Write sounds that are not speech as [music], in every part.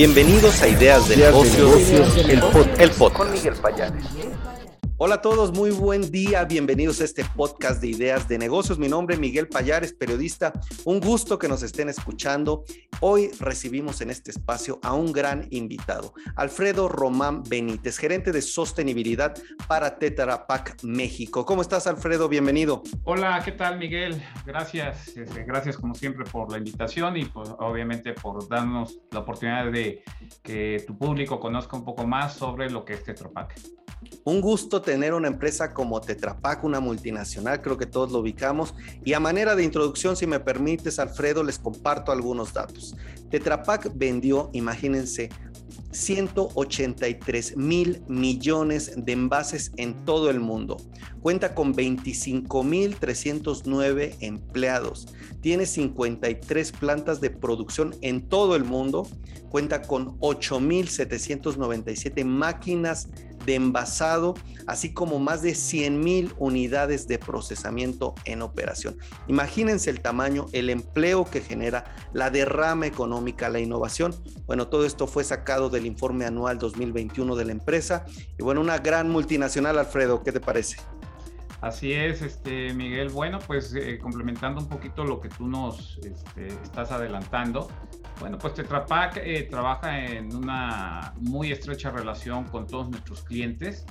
Bienvenidos a Ideas de Negocios, el, podcast. Con Miguel Payares. Hola a todos, muy buen día. Bienvenidos a este podcast de ideas de negocios. Mi nombre es Miguel Payares, periodista. Un gusto que nos estén escuchando. Hoy recibimos en este espacio a un gran invitado, Alfredo Román Benítez, gerente de sostenibilidad para Tetra Pak México. ¿Cómo estás, Alfredo? Bienvenido. Hola, ¿qué tal, Miguel? Gracias, este, gracias como siempre por la invitación y pues, obviamente por darnos la oportunidad de que tu público conozca un poco más sobre lo que es Tetra Pak. Un gusto tener una empresa como Tetra Pak, una multinacional, creo que todos lo ubicamos. Y a manera de introducción, si me permites, Alfredo, les comparto algunos datos. Tetra Pak vendió, imagínense, 183 mil millones de envases en todo el mundo. Cuenta con 25 mil 309 empleados. Tiene 53 plantas de producción en todo el mundo. Cuenta con 8 mil 797 máquinas de envasado, así como más de 100 mil unidades de procesamiento en operación. Imagínense el tamaño, el empleo que genera, la derrama económica, la innovación. Bueno, todo esto fue sacado de el informe anual 2021 de la empresa. Y bueno, una gran multinacional, Alfredo, ¿qué te parece? Así es, este, Miguel. Bueno, pues eh, complementando un poquito lo que tú nos este, estás adelantando. Bueno, pues Tetra Pak eh, trabaja en una muy estrecha relación con todos nuestros clientes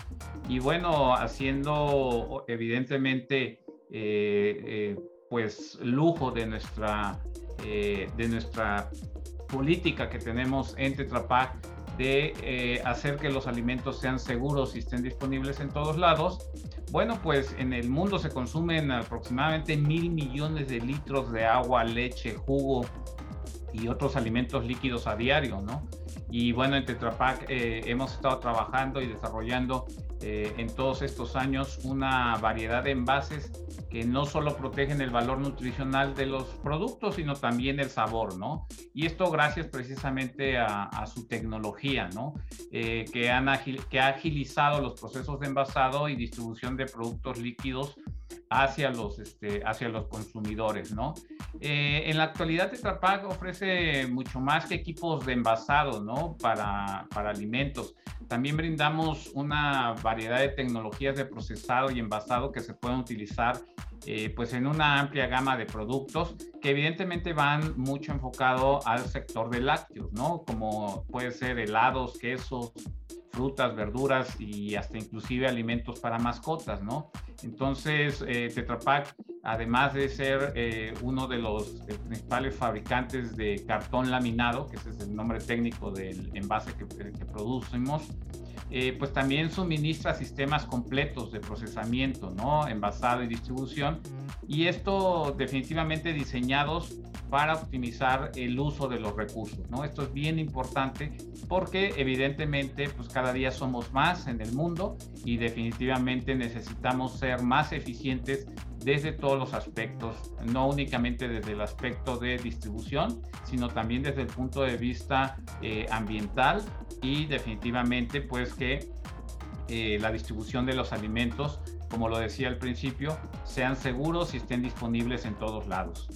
y bueno, haciendo evidentemente eh, pues lujo de nuestra, de nuestra política que tenemos en Tetra Pak de eh, hacer que los alimentos sean seguros y estén disponibles en todos lados. Bueno, pues en el mundo se consumen aproximadamente mil millones de litros de agua, leche, jugo y otros alimentos líquidos a diario, ¿no? Y bueno, en Tetra Pak eh, hemos estado trabajando y desarrollando eh, en todos estos años una variedad de envases que no solo protegen el valor nutricional de los productos, sino también el sabor, ¿no? Y esto gracias precisamente a, su tecnología, ¿no? Eh, que, que ha agilizado los procesos de envasado y distribución de productos líquidos hacia los, este, hacia los consumidores, ¿no? Eh, en la actualidad Tetra Pak ofrece mucho más que equipos de envasado, ¿no? Para, para alimentos. También brindamos una variedad de tecnologías de procesado y envasado que se pueden utilizar eh, pues en una amplia gama de productos que evidentemente van mucho enfocado al sector de lácteos, ¿no? Como puede ser helados, quesos, frutas, verduras y hasta inclusive alimentos para mascotas, ¿no? Entonces, eh, Tetra Pak, además de ser eh, uno de los eh, principales fabricantes de cartón laminado, que ese es el nombre técnico del envase que, que producimos, eh, pues también suministra sistemas completos de procesamiento, ¿no? Envasado y distribución. Y esto definitivamente diseñados para optimizar el uso de los recursos, ¿no? Esto es bien importante porque evidentemente pues cada día somos más en el mundo y definitivamente necesitamos ser más eficientes desde todos los aspectos, no únicamente desde el aspecto de distribución, sino también desde el punto de vista eh, ambiental y definitivamente pues que eh, la distribución de los alimentos, como lo decía al principio, sean seguros y estén disponibles en todos lados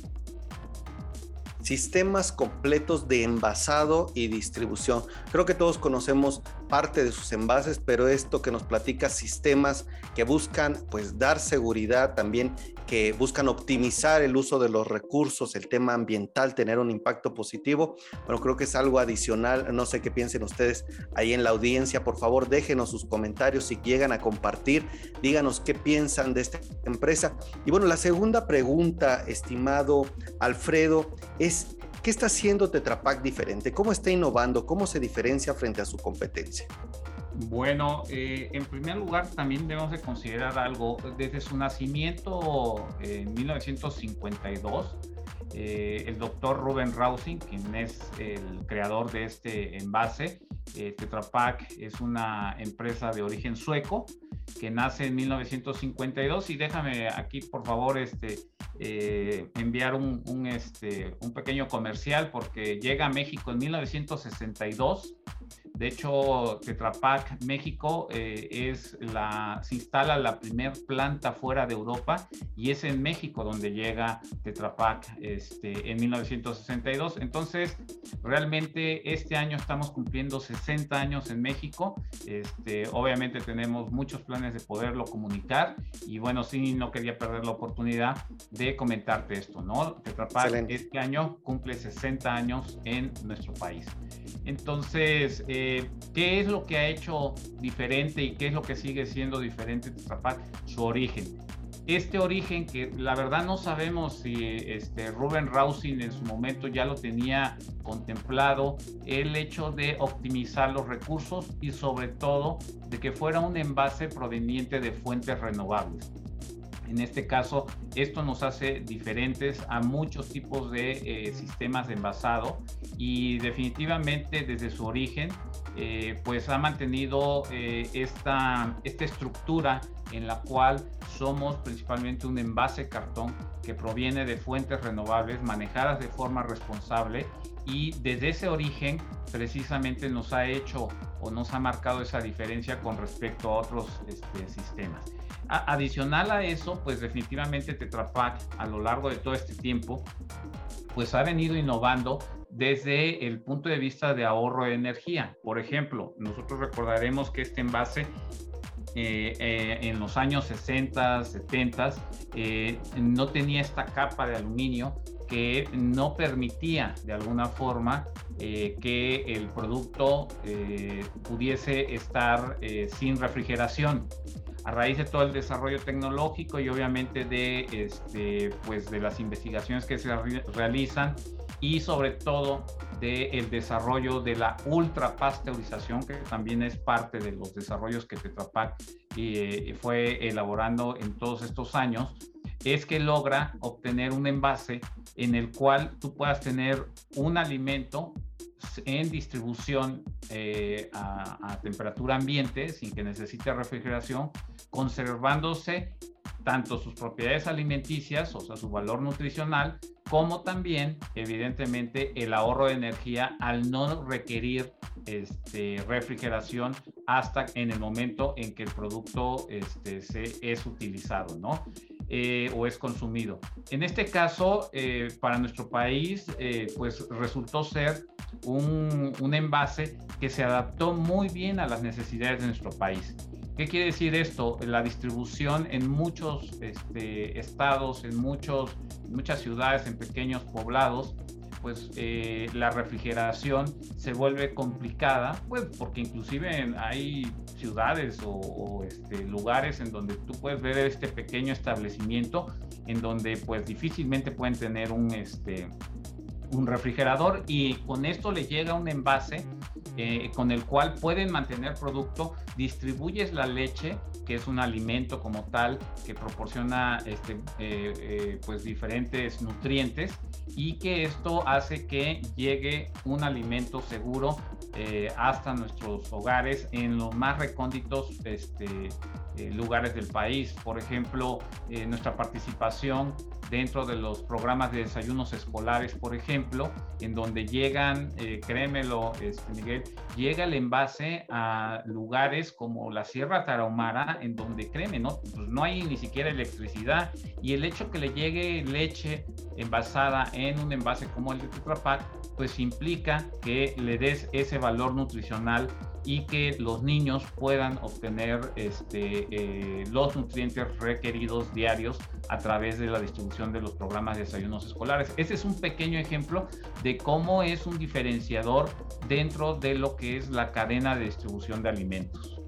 sistemas completos de envasado y distribución. Creo que todos conocemos parte de sus envases, pero esto que nos platica sistemas que buscan pues dar seguridad también, que buscan optimizar el uso de los recursos, el tema ambiental, tener un impacto positivo. Bueno, creo que es algo adicional. No sé qué piensen ustedes ahí en la audiencia. Por favor, déjenos sus comentarios si llegan a compartir. Díganos qué piensan de esta empresa. Y bueno, la segunda pregunta, estimado Alfredo, es ¿qué está haciendo Tetra Pak diferente? ¿Cómo está innovando? ¿Cómo se diferencia frente a su competencia? Bueno, eh, en primer lugar también debemos de considerar algo. Desde su nacimiento en 1952, eh, el doctor Ruben Rausing, quien es el creador de este envase, eh, Tetra Pak es una empresa de origen sueco que nace en 1952 y déjame aquí por favor este, eh, enviar un, este, un pequeño comercial porque llega a México en 1962 de hecho, Tetra Pak México eh, es la, se instala la primer planta fuera de Europa y es en México donde llega Tetra Pak este, en 1962. Entonces, realmente este año estamos cumpliendo 60 años en México. Este, obviamente tenemos muchos planes de poderlo comunicar y bueno, sí, no quería perder la oportunidad de comentarte esto, ¿no? Tetra Pak este año cumple 60 años en nuestro país. Entonces, eh, ¿qué es lo que ha hecho diferente y qué es lo que sigue siendo diferente Tetra Pak? Su origen este origen que la verdad no sabemos si este, Ruben Rausing en su momento ya lo tenía contemplado, el hecho de optimizar los recursos y sobre todo de que fuera un envase proveniente de fuentes renovables. En este caso, esto nos hace diferentes a muchos tipos de eh, sistemas de envasado y definitivamente desde su origen, eh, pues ha mantenido eh, esta, esta estructura en la cual somos principalmente un envase cartón que proviene de fuentes renovables manejadas de forma responsable y desde ese origen precisamente nos ha hecho o nos ha marcado esa diferencia con respecto a otros este, sistemas. adicional a eso, pues definitivamente Tetra a lo largo de todo este tiempo, pues ha venido innovando desde el punto de vista de ahorro de energía. Por ejemplo, nosotros recordaremos que este envase eh, eh, en los años 60, 70, eh, no tenía esta capa de aluminio que no permitía de alguna forma que el producto pudiese estar sin refrigeración a raíz de todo el desarrollo tecnológico y obviamente de, este, pues de las investigaciones que se realizan y sobre todo del desarrollo de la ultrapasteurización, que también es parte de los desarrollos que Tetra Pak eh, fue elaborando en todos estos años, es que logra obtener un envase en el cual tú puedas tener un alimento en distribución eh, a, a, temperatura ambiente sin que necesite refrigeración, conservándose tanto sus propiedades alimenticias, o sea, su valor nutricional, como también, evidentemente, el ahorro de energía al no requerir este, refrigeración hasta en el momento en que el producto este, se, es utilizado, ¿no? Eh, o es consumido. En este caso, eh, para nuestro país, eh, pues resultó ser un, un envase que se adaptó muy bien a las necesidades de nuestro país. ¿Qué quiere decir esto? La distribución en muchos este, estados, en muchos, muchas ciudades, en pequeños poblados, pues eh, la refrigeración se vuelve complicada, pues porque inclusive hay ciudades o, este, lugares en donde tú puedes ver este pequeño establecimiento en donde pues difícilmente pueden tener un, este, un refrigerador y con esto le llega un envase eh, con el cual pueden mantener producto, distribuyes la leche, que es un alimento como tal que proporciona este, eh, eh, pues diferentes nutrientes y que esto hace que llegue un alimento seguro hasta nuestros hogares en los más recónditos este, lugares del país. Por ejemplo, nuestra participación dentro de los programas de desayunos escolares, por ejemplo, en donde llegan, eh, créemelo, este, Miguel, llega el envase a lugares como la Sierra Tarahumara, en donde, créeme, no, pues no hay ni siquiera electricidad y el hecho que le llegue leche envasada en un envase como el de Tetra Pak, pues implica que le des ese valor nutricional y que los niños puedan obtener este, eh, los nutrientes requeridos diarios a través de la distribución de los programas de desayunos escolares. Este es un pequeño ejemplo de cómo es un diferenciador dentro de lo que es la cadena de distribución de alimentos.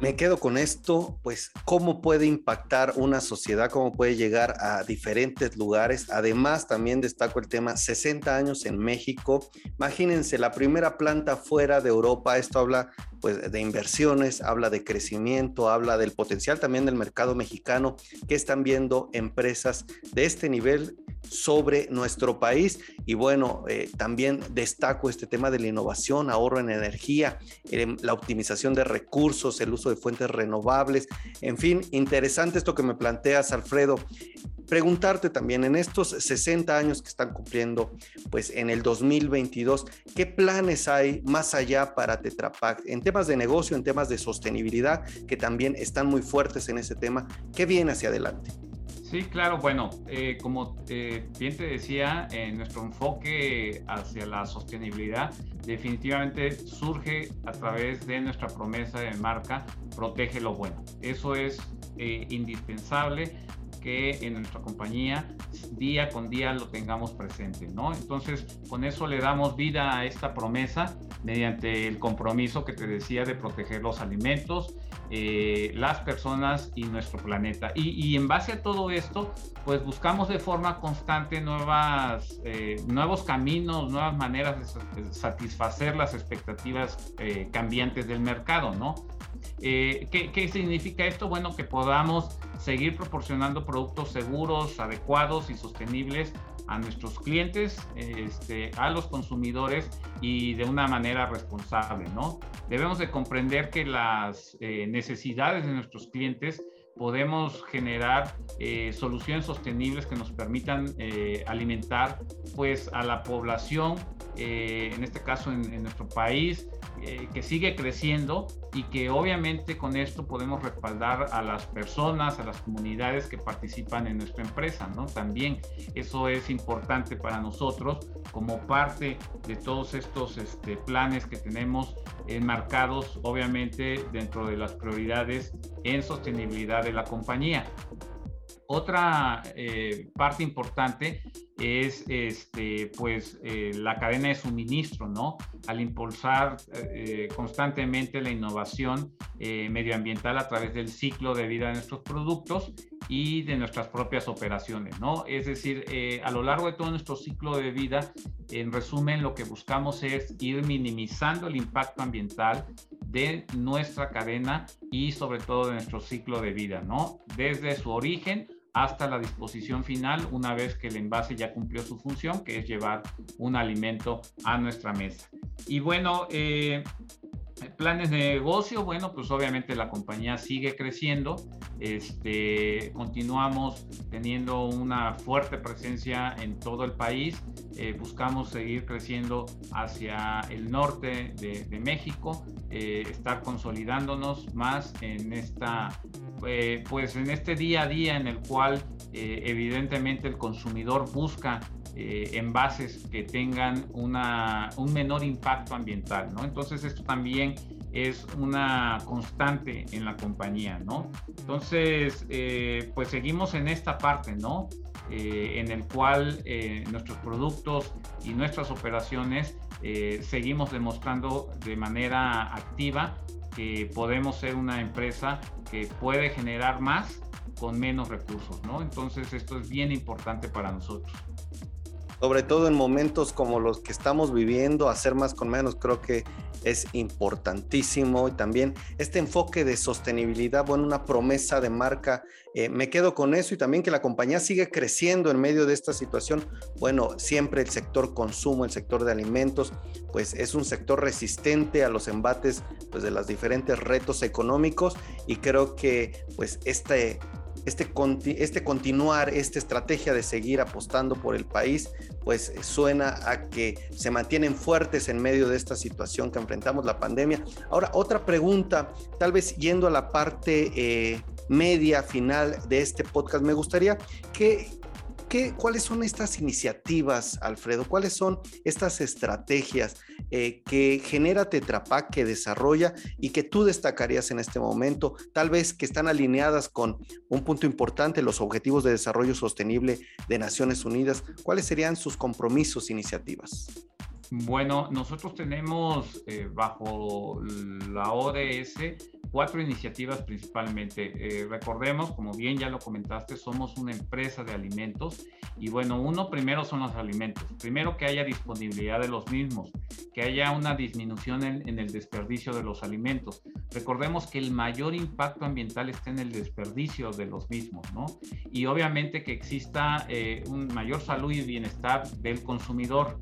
Me quedo con esto, pues cómo puede impactar una sociedad, cómo puede llegar a diferentes lugares. Además, también destaco el tema 60 años en México. Imagínense, la primera planta fuera de Europa, esto habla pues de inversiones, habla de crecimiento, habla del potencial también del mercado mexicano que están viendo empresas de este nivel sobre nuestro país. Y bueno, eh, también destaco este tema de la innovación, ahorro en energía, em, la optimización de recursos, el uso de fuentes renovables. En fin, interesante esto que me planteas, Alfredo. Preguntarte también en estos 60 años que están cumpliendo, pues en el 2022, ¿qué planes hay más allá para Tetra Pak en temas de negocio, en temas de sostenibilidad, que también están muy fuertes en ese tema? ¿Qué viene hacia adelante? Sí, claro, bueno, eh, como eh, bien te decía, nuestro enfoque hacia la sostenibilidad definitivamente surge a través de nuestra promesa de marca, protege lo bueno. Eso es eh, indispensable que en nuestra compañía día con día lo tengamos presente, ¿no? Entonces, con eso le damos vida a esta promesa mediante el compromiso que te decía de proteger los alimentos, eh, las personas y nuestro planeta. Y, en base a todo esto, pues buscamos de forma constante nuevas, eh, nuevos caminos, nuevas maneras de satisfacer las expectativas eh, cambiantes del mercado, ¿no? ¿qué, ¿Qué significa esto? Bueno, que podamos seguir proporcionando productos seguros, adecuados y sostenibles a nuestros clientes, este, a los consumidores y de una manera responsable, ¿no? Debemos de comprender que las eh, necesidades de nuestros clientes podemos generar eh, soluciones sostenibles que nos permitan eh, alimentar pues a la población, en este caso en nuestro país, eh, que sigue creciendo y que obviamente con esto podemos respaldar a las personas, a las comunidades que participan en nuestra empresa, ¿no? También eso es importante para nosotros como parte de todos estos este, planes que tenemos enmarcados obviamente dentro de las prioridades en sostenibilidad de la compañía. Otra eh, parte importante es este, pues, eh, la cadena de suministro, ¿no? Al impulsar eh, constantemente la innovación medioambiental a través del ciclo de vida de nuestros productos y de nuestras propias operaciones, ¿no? Es decir, a lo largo de todo nuestro ciclo de vida, en resumen, lo que buscamos es ir minimizando el impacto ambiental de nuestra cadena y sobre todo de nuestro ciclo de vida, ¿no? Desde su origen hasta la disposición final una vez que el envase ya cumplió su función, que es llevar un alimento a nuestra mesa. Y bueno, eh, planes de negocio, bueno, pues obviamente la compañía sigue creciendo, este, continuamos teniendo una fuerte presencia en todo el país, eh, buscamos seguir creciendo hacia el norte de, México, eh, estar consolidándonos más en esta, eh, pues en este día a día en el cual evidentemente el consumidor busca eh, envases que tengan una, un menor impacto ambiental, ¿no? Entonces esto también es una constante en la compañía, ¿no? Entonces, eh, pues seguimos en esta parte, ¿no? Eh, en el cual nuestros productos y nuestras operaciones seguimos demostrando de manera activa que podemos ser una empresa que puede generar más con menos recursos, ¿no? Entonces esto es bien importante para nosotros sobre todo en momentos como los que estamos viviendo, hacer más con menos creo que es importantísimo. Y también este enfoque de sostenibilidad, bueno, una promesa de marca, eh, me quedo con eso. Y también que la compañía sigue creciendo en medio de esta situación. Bueno, siempre el sector consumo, el sector de alimentos, pues es un sector resistente a los embates pues, de los diferentes retos económicos. Y creo que pues este este, este continuar, esta estrategia de seguir apostando por el país, pues suena a que se mantienen fuertes en medio de esta situación que enfrentamos, la pandemia. Ahora, otra pregunta, tal vez yendo a la parte eh, media final de este podcast, me gustaría que ¿Cuáles son estas iniciativas, Alfredo? ¿Cuáles son estas estrategias eh, que genera Tetra que desarrolla y que tú destacarías en este momento? Tal vez que están alineadas con un punto importante, los Objetivos de Desarrollo Sostenible de Naciones Unidas. ¿Cuáles serían sus compromisos, iniciativas? Bueno, nosotros tenemos eh, bajo la ODS cuatro iniciativas principalmente. Eh, recordemos, como bien ya lo comentaste, somos una empresa de alimentos y bueno, uno primero son los alimentos. Primero que haya disponibilidad de los mismos, que haya una disminución en, el desperdicio de los alimentos. Recordemos que el mayor impacto ambiental está en el desperdicio de los mismos, ¿no? Y obviamente que exista eh, un mayor salud y bienestar del consumidor.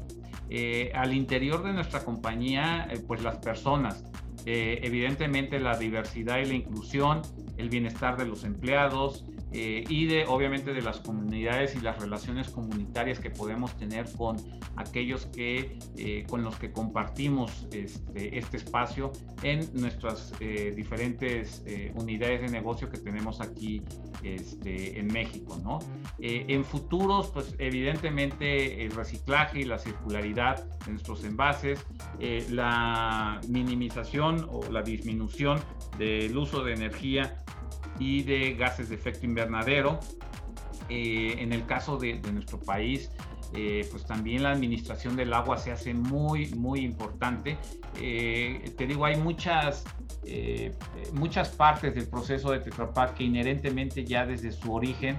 Eh, al interior de nuestra compañía, eh, pues las personas, eh, evidentemente la diversidad y la inclusión, el bienestar de los empleados, eh, y de obviamente de las comunidades y las relaciones comunitarias que podemos tener con aquellos que eh, con los que compartimos este, este espacio en nuestras eh, diferentes unidades de negocio que tenemos aquí este, en México, ¿no? en futuros, pues evidentemente el reciclaje y la circularidad de nuestros envases, la minimización o la disminución del uso de energía y de gases de efecto invernadero. Eh, en el caso de, nuestro país, eh, pues también la administración del agua se hace muy, muy importante. Eh, te digo, hay muchas, muchas partes del proceso de Tetra Pak que inherentemente ya desde su origen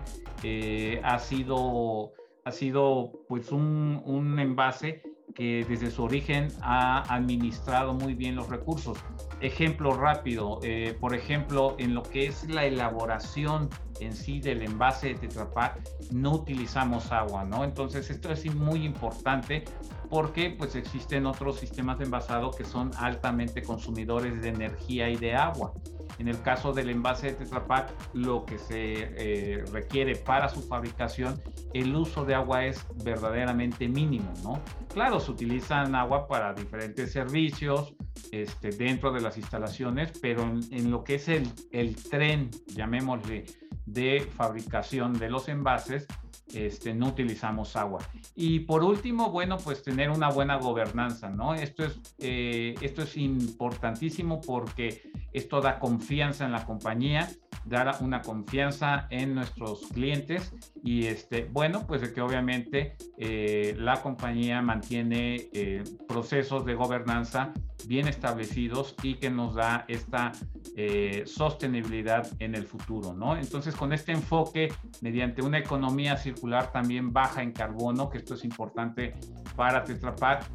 ha sido, ha sido pues un, un envase que desde su origen ha administrado muy bien los recursos. Ejemplo rápido, eh, por ejemplo, en lo que es la elaboración en sí del envase de Tetra Pak, no utilizamos agua, ¿no? Entonces esto es muy importante porque pues existen otros sistemas de envasado que son altamente consumidores de energía y de agua. En el caso del envase de Tetra Pak, lo que se eh, requiere para su fabricación, el uso de agua es verdaderamente mínimo, ¿no? Claro, se utilizan agua para diferentes servicios este, dentro de las instalaciones, pero en, lo que es el, el tren, llamémosle, de fabricación de los envases, este, no utilizamos agua. Y por último, bueno, pues tener una buena gobernanza, ¿no? Esto es, eh, esto es importantísimo porque esto da confianza en la compañía, da una confianza en nuestros clientes y este, bueno, pues de que obviamente eh, la compañía mantiene eh, procesos de gobernanza bien establecidos y que nos da esta eh, sostenibilidad en el futuro, ¿no? Entonces, con este enfoque, mediante una economía circular también baja en carbono, que esto es importante para Tetra Pak,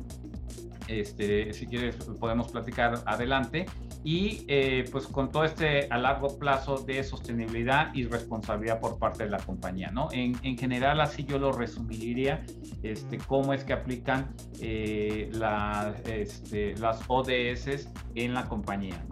este, si quieres podemos platicar adelante, y eh, pues con todo este a largo plazo de sostenibilidad y responsabilidad por parte de la compañía, ¿no? En, en general así yo lo resumiría, este, cómo es que aplican eh, este, las ODS en la compañía,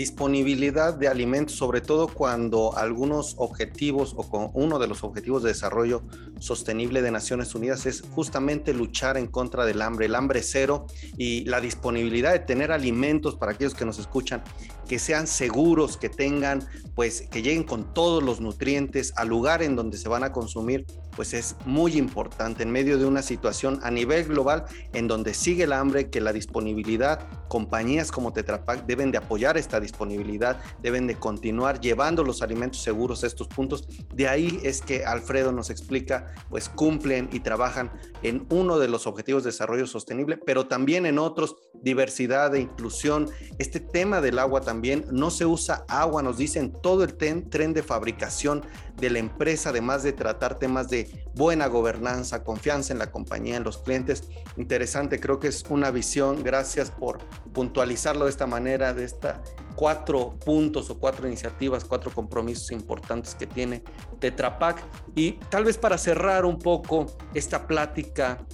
disponibilidad de alimentos, sobre todo cuando algunos objetivos o con uno de los objetivos de desarrollo sostenible de Naciones Unidas es justamente luchar en contra del hambre, el hambre cero y la disponibilidad de tener alimentos para aquellos que nos escuchan que sean seguros, que tengan, pues, que lleguen con todos los nutrientes al lugar en donde se van a consumir, pues es muy importante en medio de una situación a nivel global en donde sigue el hambre, que la disponibilidad, compañías como Tetra Pak deben de apoyar esta disponibilidad, deben de continuar llevando los alimentos seguros a estos puntos. De ahí es que Alfredo nos explica, pues cumplen y trabajan en uno de los objetivos de desarrollo sostenible, pero también en otros, diversidad e inclusión. Este tema del agua también no se usa agua, nos dicen todo el tren de fabricación de la empresa, además de tratar temas de buena gobernanza, confianza en la compañía, en los clientes. Interesante, creo que es una visión. Gracias por puntualizarlo de esta manera, de esta cuatro puntos o cuatro iniciativas, cuatro compromisos importantes que tiene Tetra Pak. Y tal vez para cerrar un poco esta plática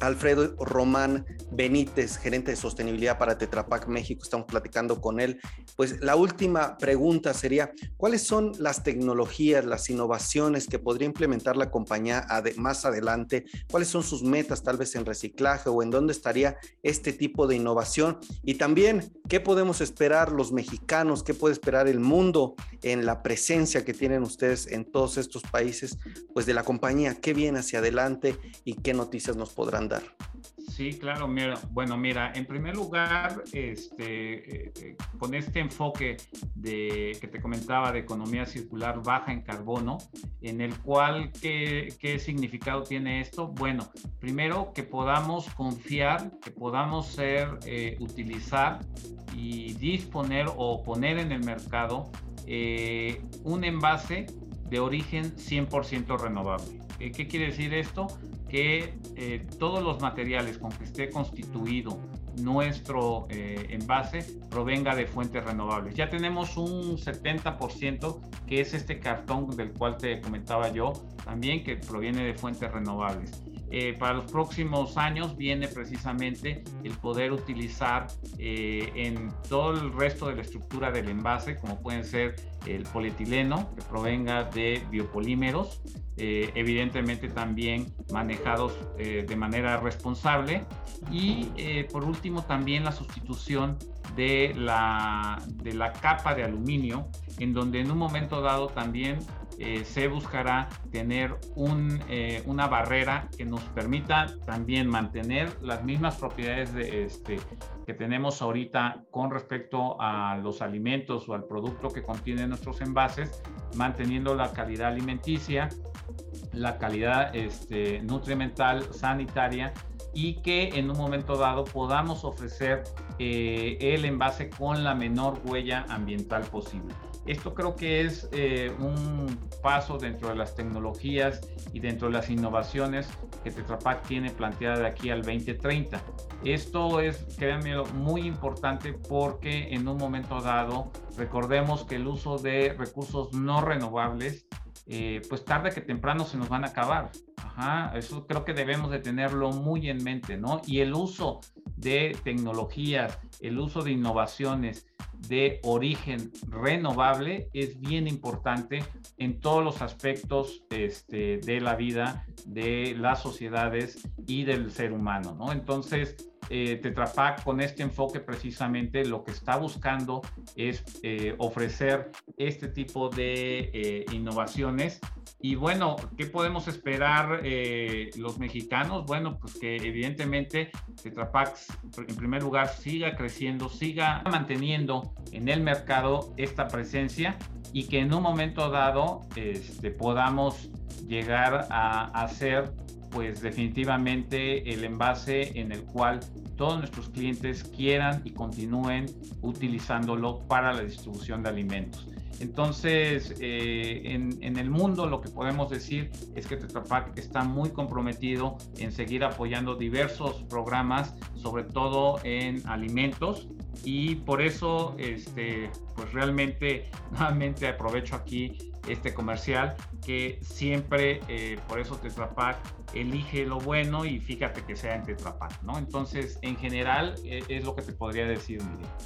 Alfredo Román Benítez, gerente de sostenibilidad para Tetrapac México, estamos platicando con él. Pues la última pregunta sería, ¿cuáles son las tecnologías, las innovaciones que podría implementar la compañía más adelante? ¿Cuáles son sus metas tal vez en reciclaje o en dónde estaría este tipo de innovación? Y también, ¿qué podemos esperar los mexicanos? ¿Qué puede esperar el mundo en la presencia que tienen ustedes en todos estos países? Pues de la compañía, ¿qué viene hacia adelante y qué noticias nos podrán Sí, claro, bueno, mira, en primer lugar, este, eh, eh, con este enfoque de, que te comentaba de economía circular baja en carbono, en el cual, ¿qué, qué significado tiene esto? Bueno, primero que podamos confiar, que podamos ser, eh, utilizar y disponer o poner en el mercado un envase de origen 100% renovable. ¿Qué quiere decir esto? Que eh, todos los materiales con que esté constituido nuestro eh, envase provenga de fuentes renovables. Ya tenemos un 70% que es este cartón del cual te comentaba yo, también que proviene de fuentes renovables. Eh, para los próximos años viene precisamente el poder utilizar eh, en todo el resto de la estructura del envase, como pueden ser el polietileno que provenga de biopolímeros, eh, evidentemente también manejados de manera responsable. Y por último también la sustitución de la, de la capa de aluminio, en donde en un momento dado también eh, se buscará tener eh, una barrera que nos permita también mantener las mismas propiedades de este, que tenemos ahorita con respecto a los alimentos o al producto que contienen nuestros envases, manteniendo la calidad alimenticia, la calidad este, nutrimental, sanitaria y que en un momento dado podamos ofrecer eh, el envase con la menor huella ambiental posible. Esto creo que es eh, un paso dentro de las tecnologías y dentro de las innovaciones que Tetra Pak tiene planteada de aquí al 2030. Esto es, créanme, muy importante porque en un momento dado, recordemos que el uso de recursos no renovables, eh, pues tarde que temprano se nos van a acabar. Eso creo que debemos de tenerlo muy en mente, ¿no? Y el uso de tecnologías, el uso de innovaciones de origen renovable es bien importante en todos los aspectos este, de la vida, de las sociedades y del ser humano, ¿no? Entonces, eh, Tetra Pak con este enfoque precisamente lo que está buscando es eh, ofrecer este tipo de eh, innovaciones y bueno, ¿qué podemos esperar eh, los mexicanos? Bueno, pues que evidentemente Tetra Pak en primer lugar siga creciendo, siga manteniendo en el mercado esta presencia y que en un momento dado este, podamos llegar a, ser pues definitivamente el envase en el cual todos nuestros clientes quieran y continúen utilizándolo para la distribución de alimentos. Entonces, eh, en, el mundo lo que podemos decir es que Tetra Pak está muy comprometido en seguir apoyando diversos programas, sobre todo en alimentos, y por eso, este, pues realmente, [laughs] nuevamente aprovecho aquí este comercial que siempre, eh, por eso Tetra Pak elige lo bueno y fíjate que sea en Tetra Pak, ¿no? Entonces, en general, eh, es lo que te podría decir.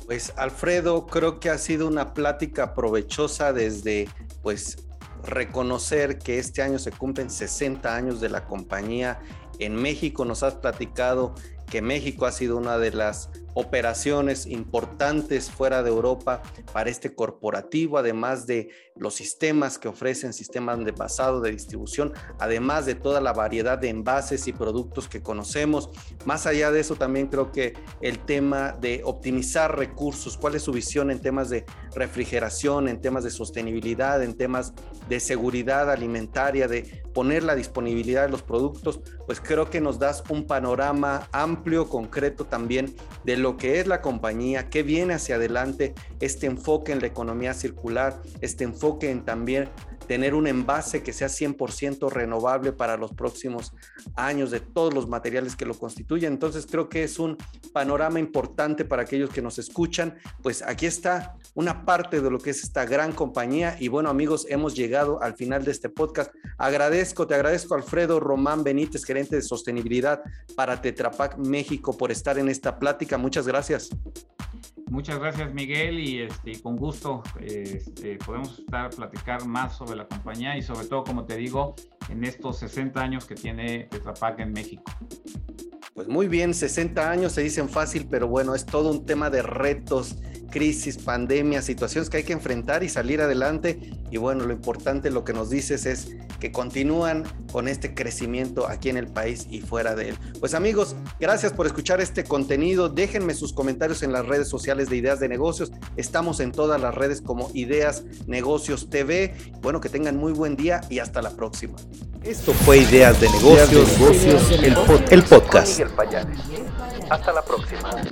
Pues, Alfredo, creo que ha sido una plática provechosa desde, pues, reconocer que este año se cumplen 60 años de la compañía en México. Nos has platicado que México ha sido una de las operaciones importantes fuera de Europa para este corporativo, además de los sistemas que ofrecen, sistemas de pasado, de distribución, además de toda la variedad de envases y productos que conocemos. Más allá de eso, también creo que el tema de optimizar recursos, cuál es su visión en temas de refrigeración, en temas de sostenibilidad, en temas de seguridad alimentaria, de poner la disponibilidad de los productos, pues creo que nos das un panorama amplio, concreto también de lo que es la compañía, qué viene hacia adelante, este enfoque en la economía circular, este enfoque en también tener un envase que sea 100% renovable para los próximos años de todos los materiales que lo constituyen. Entonces creo que es un panorama importante para aquellos que nos escuchan. Pues aquí está una parte de lo que es esta gran compañía. Y bueno amigos, hemos llegado al final de este podcast. Agradezco, te agradezco Alfredo Román Benítez, gerente de sostenibilidad para Tetrapac México por estar en esta plática. Muchas gracias. Muchas gracias Miguel y este, con gusto este, podemos estar platicar más sobre la compañía y sobre todo, como te digo, en estos 60 años que tiene Tetra Pak en México. Pues muy bien, 60 años se dicen fácil, pero bueno, es todo un tema de retos crisis, pandemia, situaciones que hay que enfrentar y salir adelante. Y bueno, lo importante, lo que nos dices es que continúan con este crecimiento aquí en el país y fuera de él. Pues amigos, gracias por escuchar este contenido. Déjenme sus comentarios en las redes sociales de Ideas de Negocios. Estamos en todas las redes como Ideas Negocios TV. Bueno, que tengan muy buen día y hasta la próxima. Esto fue Ideas de Negocios, el, podcast. Hasta la próxima.